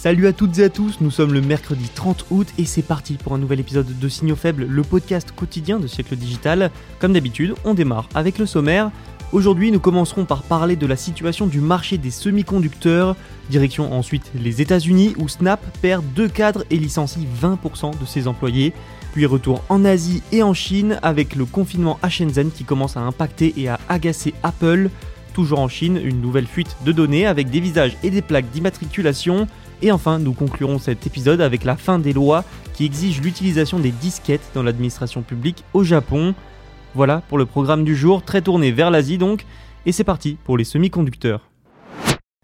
Salut à toutes et à tous, nous sommes le mercredi 30 août et c'est parti pour un nouvel épisode de Signaux Faibles, le podcast quotidien de siècle digital. Comme d'habitude, on démarre avec le sommaire. Aujourd'hui, nous commencerons par parler de la situation du marché des semi-conducteurs, direction ensuite les États-Unis où Snap perd deux cadres et licencie 20% de ses employés. Puis retour en Asie et en Chine avec le confinement à Shenzhen qui commence à impacter et à agacer Apple. Toujours en Chine, une nouvelle fuite de données avec des visages et des plaques d'immatriculation. Et enfin, nous conclurons cet épisode avec la fin des lois qui exigent l'utilisation des disquettes dans l'administration publique au Japon. Voilà pour le programme du jour, très tourné vers l'Asie donc, et c'est parti pour les semi-conducteurs.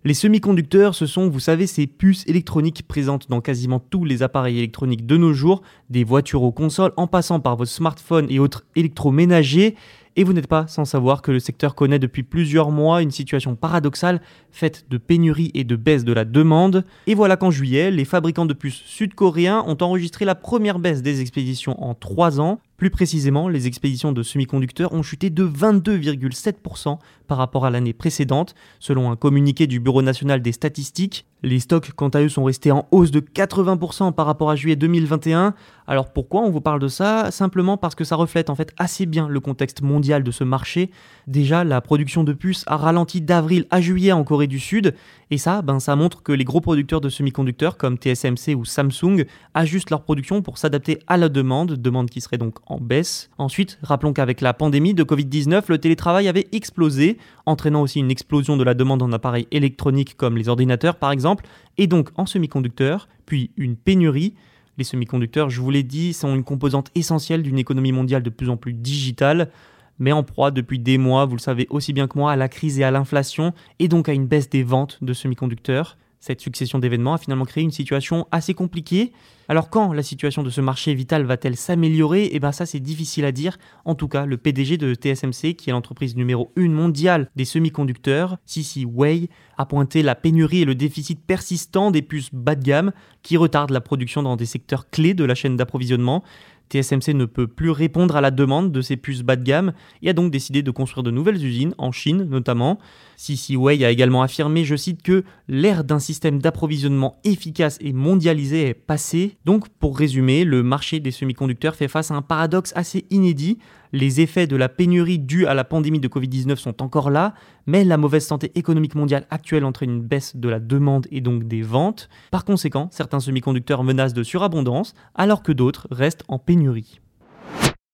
Les semi-conducteurs, ce sont, vous savez, ces puces électroniques présentes dans quasiment tous les appareils électroniques de nos jours, des voitures aux consoles, en passant par vos smartphones et autres électroménagers. Et vous n'êtes pas sans savoir que le secteur connaît depuis plusieurs mois une situation paradoxale faite de pénurie et de baisse de la demande. Et voilà qu'en juillet, les fabricants de puces sud-coréens ont enregistré la première baisse des expéditions en 3 ans. Plus précisément, les expéditions de semi-conducteurs ont chuté de 22,7% par rapport à l'année précédente, selon un communiqué du Bureau national des statistiques. Les stocks, quant à eux, sont restés en hausse de 80% par rapport à juillet 2021. Alors pourquoi on vous parle de ça? Simplement parce que ça reflète en fait assez bien le contexte mondial de ce marché. Déjà, la production de puces a ralenti d'avril à juillet en Corée du Sud, et ça, ben, ça montre que les gros producteurs de semi-conducteurs comme TSMC ou Samsung ajustent leur production pour s'adapter à la demande, demande qui serait donc en baisse. Ensuite, rappelons qu'avec la pandémie de Covid-19, le télétravail avait explosé, entraînant aussi une explosion de la demande en appareils électroniques comme les ordinateurs par exemple, et donc en semi-conducteurs, puis une pénurie. Les semi-conducteurs, je vous l'ai dit, sont une composante essentielle d'une économie mondiale de plus en plus digitale mais en proie depuis des mois, vous le savez aussi bien que moi, à la crise et à l'inflation, et donc à une baisse des ventes de semi-conducteurs. Cette succession d'événements a finalement créé une situation assez compliquée. Alors quand la situation de ce marché vital va-t-elle s'améliorer? Eh bien ça c'est difficile à dire. En tout cas, le PDG de TSMC, qui est l'entreprise numéro 1 mondiale des semi-conducteurs, Sisi Wei, a pointé la pénurie et le déficit persistant des puces bas de gamme qui retardent la production dans des secteurs clés de la chaîne d'approvisionnement. TSMC ne peut plus répondre à la demande de ces puces bas de gamme et a donc décidé de construire de nouvelles usines, en Chine notamment. CC Wei a également affirmé, je cite, que l'ère d'un système d'approvisionnement efficace et mondialisé est passée. Donc, pour résumer, le marché des semi-conducteurs fait face à un paradoxe assez inédit. Les effets de la pénurie due à la pandémie de Covid-19 sont encore là, mais la mauvaise santé économique mondiale actuelle entraîne une baisse de la demande et donc des ventes. Par conséquent, certains semi-conducteurs menacent de surabondance, alors que d'autres restent en pénurie.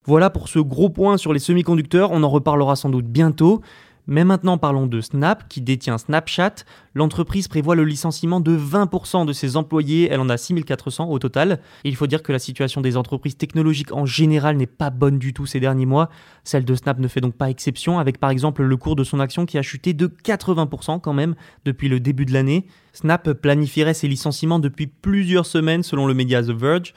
Voilà pour ce gros point sur les semi-conducteurs, on en reparlera sans doute bientôt. Mais maintenant parlons de Snap, qui détient Snapchat. L'entreprise prévoit le licenciement de 20% de ses employés, elle en a 6400 au total. Il faut dire que la situation des entreprises technologiques en général n'est pas bonne du tout ces derniers mois. Celle de Snap ne fait donc pas exception, avec par exemple le cours de son action qui a chuté de 80% quand même depuis le début de l'année. Snap planifierait ses licenciements depuis plusieurs semaines selon le média The Verge.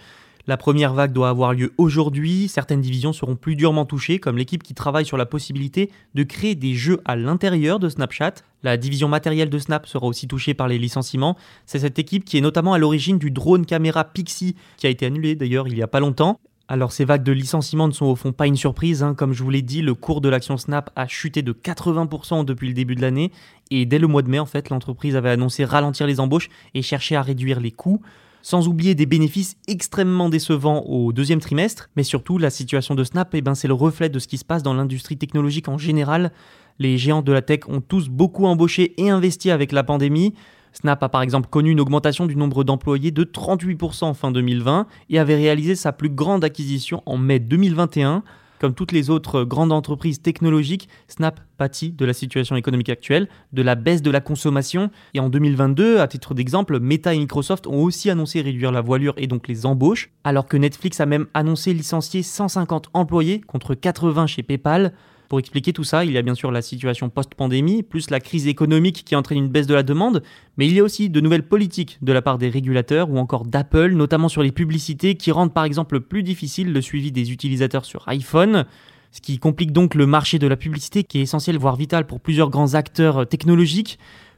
La première vague doit avoir lieu aujourd'hui. Certaines divisions seront plus durement touchées, comme l'équipe qui travaille sur la possibilité de créer des jeux à l'intérieur de Snapchat. La division matérielle de Snap sera aussi touchée par les licenciements. C'est cette équipe qui est notamment à l'origine du drone caméra Pixie, qui a été annulé d'ailleurs il n'y a pas longtemps. Alors ces vagues de licenciements ne sont au fond pas une surprise, hein. comme je vous l'ai dit, le cours de l'action Snap a chuté de 80% depuis le début de l'année, et dès le mois de mai en fait, l'entreprise avait annoncé ralentir les embauches et chercher à réduire les coûts. Sans oublier des bénéfices extrêmement décevants au deuxième trimestre, mais surtout la situation de Snap, eh ben, c'est le reflet de ce qui se passe dans l'industrie technologique en général. Les géants de la tech ont tous beaucoup embauché et investi avec la pandémie. Snap a par exemple connu une augmentation du nombre d'employés de 38% fin 2020 et avait réalisé sa plus grande acquisition en mai 2021. Comme toutes les autres grandes entreprises technologiques, Snap pâtit de la situation économique actuelle, de la baisse de la consommation. Et en 2022, à titre d'exemple, Meta et Microsoft ont aussi annoncé réduire la voilure et donc les embauches, alors que Netflix a même annoncé licencier 150 employés contre 80 chez PayPal. Pour expliquer tout ça, il y a bien sûr la situation post-pandémie, plus la crise économique qui entraîne une baisse de la demande, mais il y a aussi de nouvelles politiques de la part des régulateurs ou encore d'Apple, notamment sur les publicités qui rendent par exemple plus difficile le suivi des utilisateurs sur iPhone, ce qui complique donc le marché de la publicité qui est essentiel voire vital pour plusieurs grands acteurs technologiques.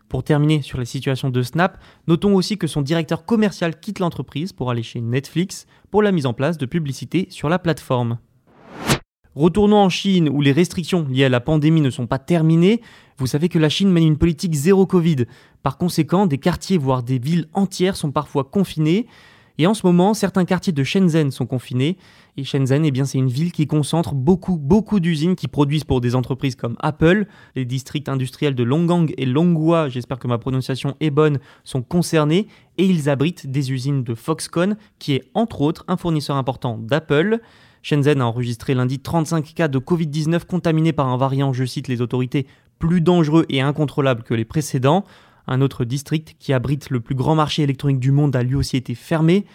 Pour terminer sur la situation de Snap, notons aussi que son directeur commercial quitte l'entreprise pour aller chez Netflix pour la mise en place de publicités sur la plateforme. Retournons en Chine où les restrictions liées à la pandémie ne sont pas terminées. Vous savez que la Chine mène une politique zéro Covid. Par conséquent, des quartiers, voire des villes entières sont parfois confinés. Et en ce moment, certains quartiers de Shenzhen sont confinés. Et Shenzhen, eh bien, c'est une ville qui concentre beaucoup, beaucoup d'usines qui produisent pour des entreprises comme Apple. Les districts industriels de Longgang et Longhua, j'espère que ma prononciation est bonne, sont concernés. Et ils abritent des usines de Foxconn, qui est entre autres un fournisseur important d'Apple. Shenzhen a enregistré lundi 35 cas de Covid-19 contaminés par un variant, je cite les autorités, plus dangereux et incontrôlable que les précédents. Un autre district qui abrite le plus grand marché électronique du monde a lui aussi été fermé.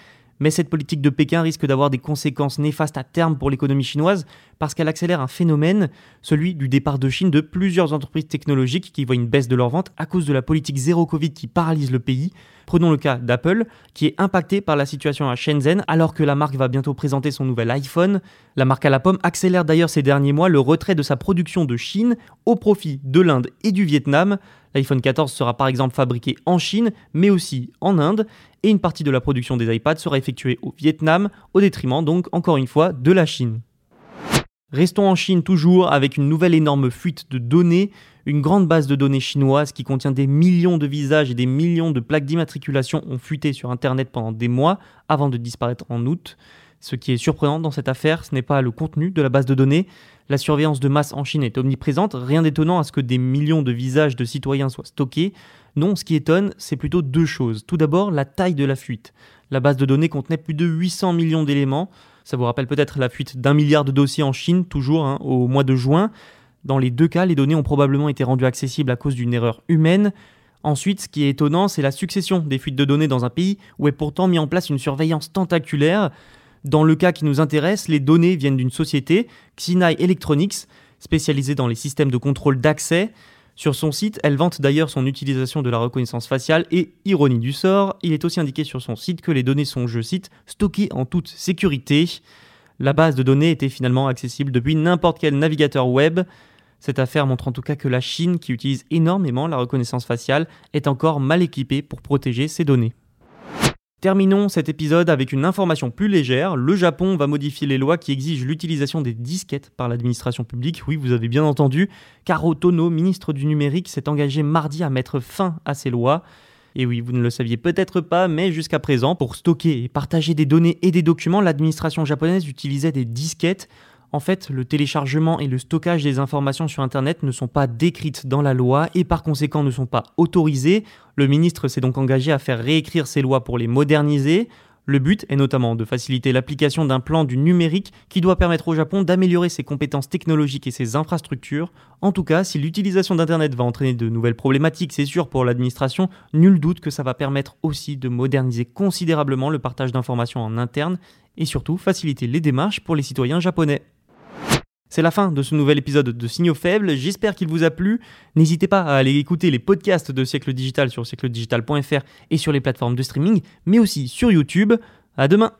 Mais cette politique de Pékin risque d'avoir des conséquences néfastes à terme pour l'économie chinoise parce qu'elle accélère un phénomène, celui du départ de Chine de plusieurs entreprises technologiques qui voient une baisse de leurs ventes à cause de la politique zéro Covid qui paralyse le pays. Prenons le cas d'Apple, qui est impacté par la situation à Shenzhen alors que la marque va bientôt présenter son nouvel iPhone. La marque à la pomme accélère d'ailleurs ces derniers mois le retrait de sa production de Chine au profit de l'Inde et du Vietnam. L'iPhone 14 sera par exemple fabriqué en Chine, mais aussi en Inde, et une partie de la production des iPads sera effectuée au Vietnam, au détriment donc encore une fois de la Chine. Restons en Chine toujours avec une nouvelle énorme fuite de données, une grande base de données chinoise qui contient des millions de visages et des millions de plaques d'immatriculation ont fuité sur Internet pendant des mois avant de disparaître en août. Ce qui est surprenant dans cette affaire, ce n'est pas le contenu de la base de données. La surveillance de masse en Chine est omniprésente, rien d'étonnant à ce que des millions de visages de citoyens soient stockés. Non, ce qui étonne, c'est plutôt deux choses. Tout d'abord, la taille de la fuite. La base de données contenait plus de 800 millions d'éléments. Ça vous rappelle peut-être la fuite d'un milliard de dossiers en Chine, toujours hein, au mois de juin. Dans les deux cas, les données ont probablement été rendues accessibles à cause d'une erreur humaine. Ensuite, ce qui est étonnant, c'est la succession des fuites de données dans un pays où est pourtant mis en place une surveillance tentaculaire. Dans le cas qui nous intéresse, les données viennent d'une société, Xinai Electronics, spécialisée dans les systèmes de contrôle d'accès. Sur son site, elle vante d'ailleurs son utilisation de la reconnaissance faciale et, ironie du sort, il est aussi indiqué sur son site que les données sont, je cite, stockées en toute sécurité. La base de données était finalement accessible depuis n'importe quel navigateur web. Cette affaire montre en tout cas que la Chine, qui utilise énormément la reconnaissance faciale, est encore mal équipée pour protéger ses données. Terminons cet épisode avec une information plus légère. Le Japon va modifier les lois qui exigent l'utilisation des disquettes par l'administration publique. Oui, vous avez bien entendu. Karo Tono, ministre du numérique, s'est engagé mardi à mettre fin à ces lois. Et oui, vous ne le saviez peut-être pas, mais jusqu'à présent, pour stocker et partager des données et des documents, l'administration japonaise utilisait des disquettes en fait, le téléchargement et le stockage des informations sur Internet ne sont pas décrites dans la loi et par conséquent ne sont pas autorisées. Le ministre s'est donc engagé à faire réécrire ces lois pour les moderniser. Le but est notamment de faciliter l'application d'un plan du numérique qui doit permettre au Japon d'améliorer ses compétences technologiques et ses infrastructures. En tout cas, si l'utilisation d'Internet va entraîner de nouvelles problématiques, c'est sûr pour l'administration, nul doute que ça va permettre aussi de moderniser considérablement le partage d'informations en interne et surtout faciliter les démarches pour les citoyens japonais. C'est la fin de ce nouvel épisode de Signaux Faibles, j'espère qu'il vous a plu. N'hésitez pas à aller écouter les podcasts de Siècle Digital sur siècledigital.fr et sur les plateformes de streaming, mais aussi sur YouTube. À demain